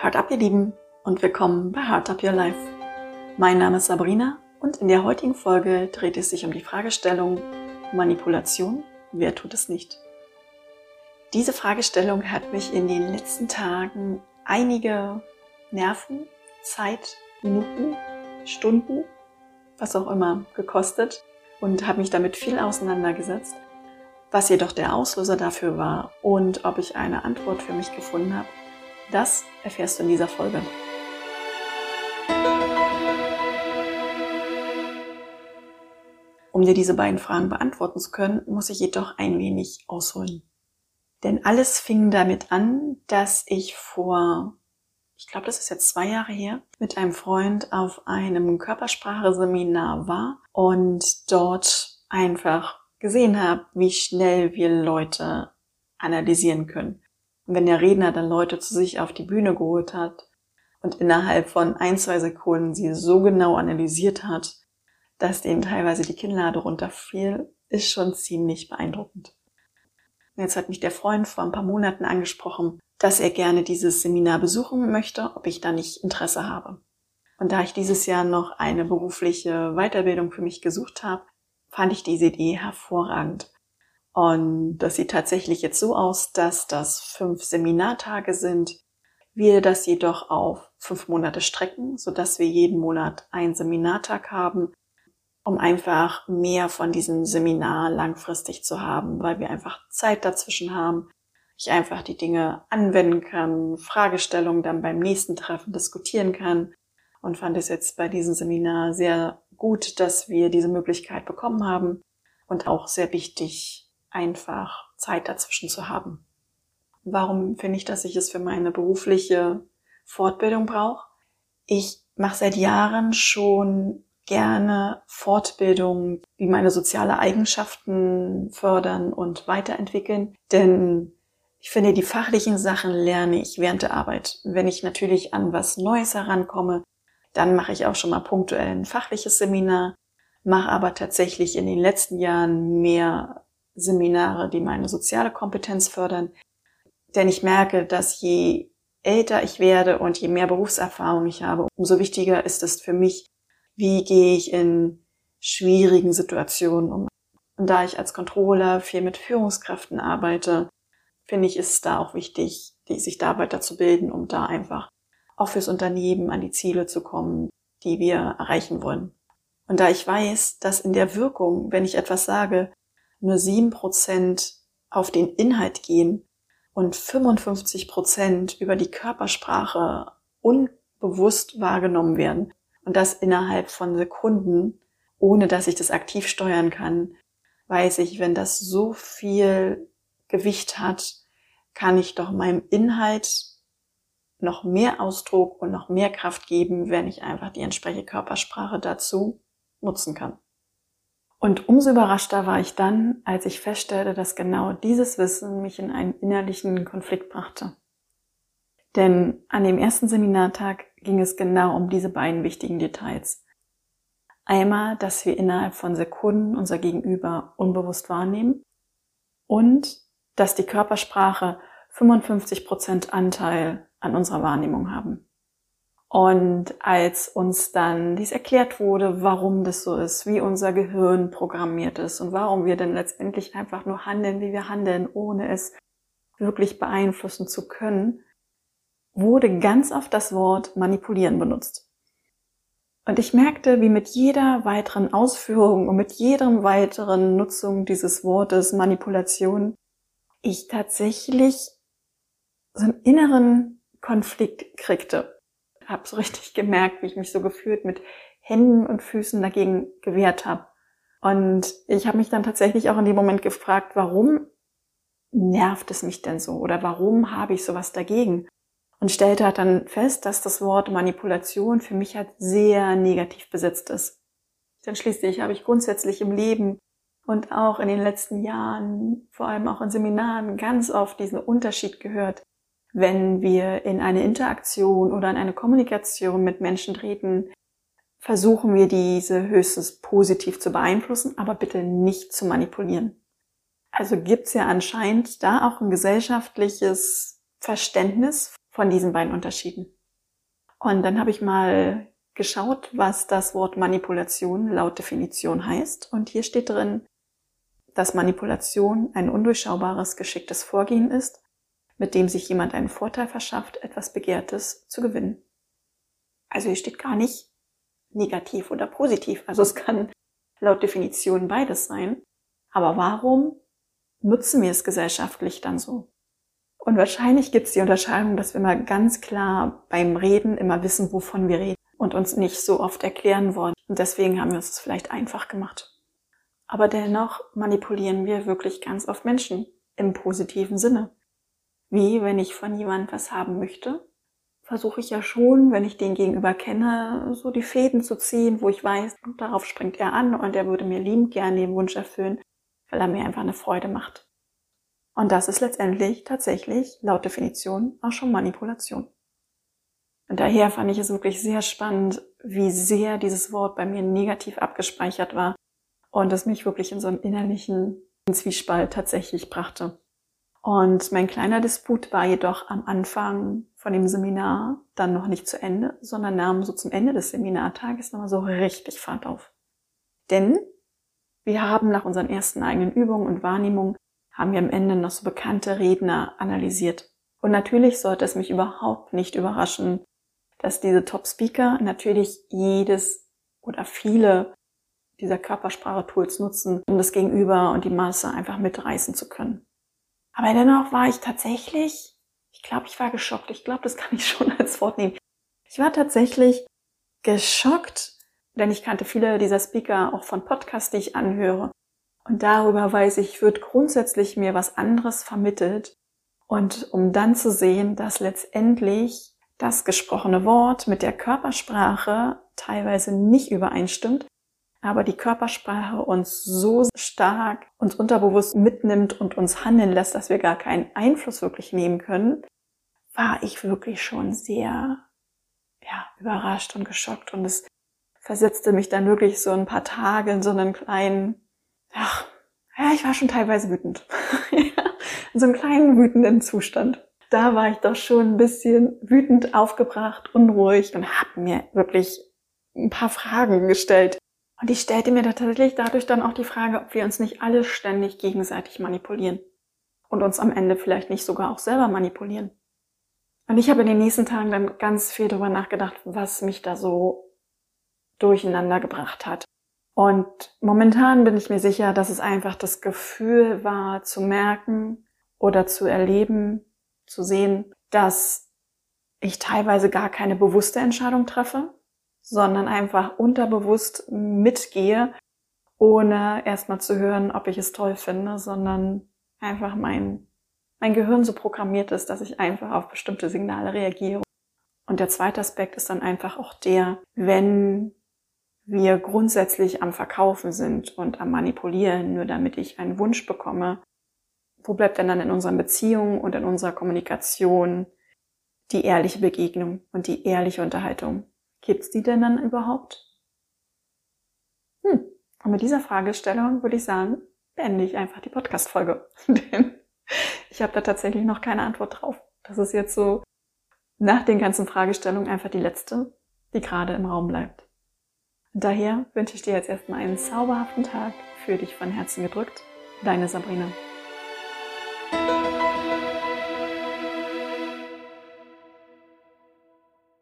Heart Up, ihr Lieben, und willkommen bei Heart Up Your Life. Mein Name ist Sabrina und in der heutigen Folge dreht es sich um die Fragestellung Manipulation, wer tut es nicht? Diese Fragestellung hat mich in den letzten Tagen einige Nerven, Zeit, Minuten, Stunden, was auch immer gekostet und habe mich damit viel auseinandergesetzt. Was jedoch der Auslöser dafür war und ob ich eine Antwort für mich gefunden habe, das erfährst du in dieser Folge. Um dir diese beiden Fragen beantworten zu können, muss ich jedoch ein wenig ausholen. Denn alles fing damit an, dass ich vor, ich glaube, das ist jetzt zwei Jahre her, mit einem Freund auf einem Körpersprache-Seminar war und dort einfach gesehen habe, wie schnell wir Leute analysieren können. Wenn der Redner dann Leute zu sich auf die Bühne geholt hat und innerhalb von ein, zwei Sekunden sie so genau analysiert hat, dass denen teilweise die Kinnlade runterfiel, ist schon ziemlich beeindruckend. Und jetzt hat mich der Freund vor ein paar Monaten angesprochen, dass er gerne dieses Seminar besuchen möchte, ob ich da nicht Interesse habe. Und da ich dieses Jahr noch eine berufliche Weiterbildung für mich gesucht habe, fand ich diese Idee hervorragend. Und das sieht tatsächlich jetzt so aus, dass das fünf Seminartage sind. Wir das jedoch auf fünf Monate strecken, so dass wir jeden Monat einen Seminartag haben, um einfach mehr von diesem Seminar langfristig zu haben, weil wir einfach Zeit dazwischen haben. Ich einfach die Dinge anwenden kann, Fragestellungen dann beim nächsten Treffen diskutieren kann und fand es jetzt bei diesem Seminar sehr gut, dass wir diese Möglichkeit bekommen haben und auch sehr wichtig, einfach Zeit dazwischen zu haben. Warum finde ich, dass ich es für meine berufliche Fortbildung brauche? Ich mache seit Jahren schon gerne Fortbildungen, die meine soziale Eigenschaften fördern und weiterentwickeln, denn ich finde, die fachlichen Sachen lerne ich während der Arbeit. Wenn ich natürlich an was Neues herankomme, dann mache ich auch schon mal punktuell ein fachliches Seminar, mache aber tatsächlich in den letzten Jahren mehr Seminare, die meine soziale Kompetenz fördern. Denn ich merke, dass je älter ich werde und je mehr Berufserfahrung ich habe, umso wichtiger ist es für mich, wie gehe ich in schwierigen Situationen um. Und da ich als Controller viel mit Führungskräften arbeite, finde ich, ist es da auch wichtig, sich da weiterzubilden, um da einfach auch fürs Unternehmen an die Ziele zu kommen, die wir erreichen wollen. Und da ich weiß, dass in der Wirkung, wenn ich etwas sage, nur sieben Prozent auf den Inhalt gehen und 55 Prozent über die Körpersprache unbewusst wahrgenommen werden. Und das innerhalb von Sekunden, ohne dass ich das aktiv steuern kann, weiß ich, wenn das so viel Gewicht hat, kann ich doch meinem Inhalt noch mehr Ausdruck und noch mehr Kraft geben, wenn ich einfach die entsprechende Körpersprache dazu nutzen kann. Und umso überraschter war ich dann, als ich feststellte, dass genau dieses Wissen mich in einen innerlichen Konflikt brachte. Denn an dem ersten Seminartag ging es genau um diese beiden wichtigen Details. Einmal, dass wir innerhalb von Sekunden unser Gegenüber unbewusst wahrnehmen und dass die Körpersprache 55 Prozent Anteil an unserer Wahrnehmung haben. Und als uns dann dies erklärt wurde, warum das so ist, wie unser Gehirn programmiert ist und warum wir denn letztendlich einfach nur handeln, wie wir handeln, ohne es wirklich beeinflussen zu können, wurde ganz oft das Wort manipulieren benutzt. Und ich merkte, wie mit jeder weiteren Ausführung und mit jedem weiteren Nutzung dieses Wortes Manipulation ich tatsächlich so einen inneren Konflikt kriegte habe so richtig gemerkt, wie ich mich so gefühlt mit Händen und Füßen dagegen gewehrt habe. Und ich habe mich dann tatsächlich auch in dem Moment gefragt, warum nervt es mich denn so oder warum habe ich sowas dagegen? Und stellte halt dann fest, dass das Wort Manipulation für mich halt sehr negativ besetzt ist. Denn schließlich habe ich grundsätzlich im Leben und auch in den letzten Jahren, vor allem auch in Seminaren, ganz oft diesen Unterschied gehört wenn wir in eine Interaktion oder in eine Kommunikation mit Menschen treten, versuchen wir diese höchstens positiv zu beeinflussen, aber bitte nicht zu manipulieren. Also gibt es ja anscheinend da auch ein gesellschaftliches Verständnis von diesen beiden Unterschieden. Und dann habe ich mal geschaut, was das Wort Manipulation laut Definition heißt. Und hier steht drin, dass Manipulation ein undurchschaubares, geschicktes Vorgehen ist, mit dem sich jemand einen Vorteil verschafft, etwas Begehrtes zu gewinnen. Also hier steht gar nicht negativ oder positiv. Also es kann laut Definition beides sein. Aber warum nutzen wir es gesellschaftlich dann so? Und wahrscheinlich gibt es die Unterscheidung, dass wir mal ganz klar beim Reden immer wissen, wovon wir reden und uns nicht so oft erklären wollen. Und deswegen haben wir uns das vielleicht einfach gemacht. Aber dennoch manipulieren wir wirklich ganz oft Menschen im positiven Sinne. Wie wenn ich von jemandem was haben möchte, versuche ich ja schon, wenn ich den gegenüber kenne, so die Fäden zu ziehen, wo ich weiß, darauf springt er an und er würde mir liebend gerne den Wunsch erfüllen, weil er mir einfach eine Freude macht. Und das ist letztendlich tatsächlich laut Definition auch schon Manipulation. Und daher fand ich es wirklich sehr spannend, wie sehr dieses Wort bei mir negativ abgespeichert war und es mich wirklich in so einen innerlichen Zwiespalt tatsächlich brachte. Und mein kleiner Disput war jedoch am Anfang von dem Seminar dann noch nicht zu Ende, sondern nahm so zum Ende des Seminartages nochmal so richtig Fahrt auf. Denn wir haben nach unseren ersten eigenen Übungen und Wahrnehmungen haben wir am Ende noch so bekannte Redner analysiert. Und natürlich sollte es mich überhaupt nicht überraschen, dass diese Top-Speaker natürlich jedes oder viele dieser Körpersprache-Tools nutzen, um das Gegenüber und die Masse einfach mitreißen zu können. Aber dennoch war ich tatsächlich, ich glaube, ich war geschockt. Ich glaube, das kann ich schon als Wort nehmen. Ich war tatsächlich geschockt, denn ich kannte viele dieser Speaker auch von Podcasts, die ich anhöre. Und darüber weiß ich, wird grundsätzlich mir was anderes vermittelt. Und um dann zu sehen, dass letztendlich das gesprochene Wort mit der Körpersprache teilweise nicht übereinstimmt, aber die Körpersprache uns so stark uns unterbewusst mitnimmt und uns handeln lässt, dass wir gar keinen Einfluss wirklich nehmen können, war ich wirklich schon sehr ja, überrascht und geschockt und es versetzte mich dann wirklich so ein paar Tage in so einen kleinen, ach, ja, ich war schon teilweise wütend. in so einem kleinen wütenden Zustand. Da war ich doch schon ein bisschen wütend aufgebracht, unruhig und habe mir wirklich ein paar Fragen gestellt, und ich stellte mir tatsächlich dadurch dann auch die Frage, ob wir uns nicht alle ständig gegenseitig manipulieren und uns am Ende vielleicht nicht sogar auch selber manipulieren. Und ich habe in den nächsten Tagen dann ganz viel darüber nachgedacht, was mich da so durcheinander gebracht hat. Und momentan bin ich mir sicher, dass es einfach das Gefühl war, zu merken oder zu erleben, zu sehen, dass ich teilweise gar keine bewusste Entscheidung treffe, sondern einfach unterbewusst mitgehe, ohne erstmal zu hören, ob ich es toll finde, sondern einfach mein, mein Gehirn so programmiert ist, dass ich einfach auf bestimmte Signale reagiere. Und der zweite Aspekt ist dann einfach auch der, wenn wir grundsätzlich am Verkaufen sind und am Manipulieren, nur damit ich einen Wunsch bekomme, wo bleibt denn dann in unseren Beziehungen und in unserer Kommunikation die ehrliche Begegnung und die ehrliche Unterhaltung? Gibt's die denn dann überhaupt? Hm. Und mit dieser Fragestellung würde ich sagen, beende ich einfach die Podcast-Folge. Denn ich habe da tatsächlich noch keine Antwort drauf. Das ist jetzt so nach den ganzen Fragestellungen einfach die letzte, die gerade im Raum bleibt. Daher wünsche ich dir jetzt erstmal einen zauberhaften Tag. Für dich von Herzen gedrückt. Deine Sabrina.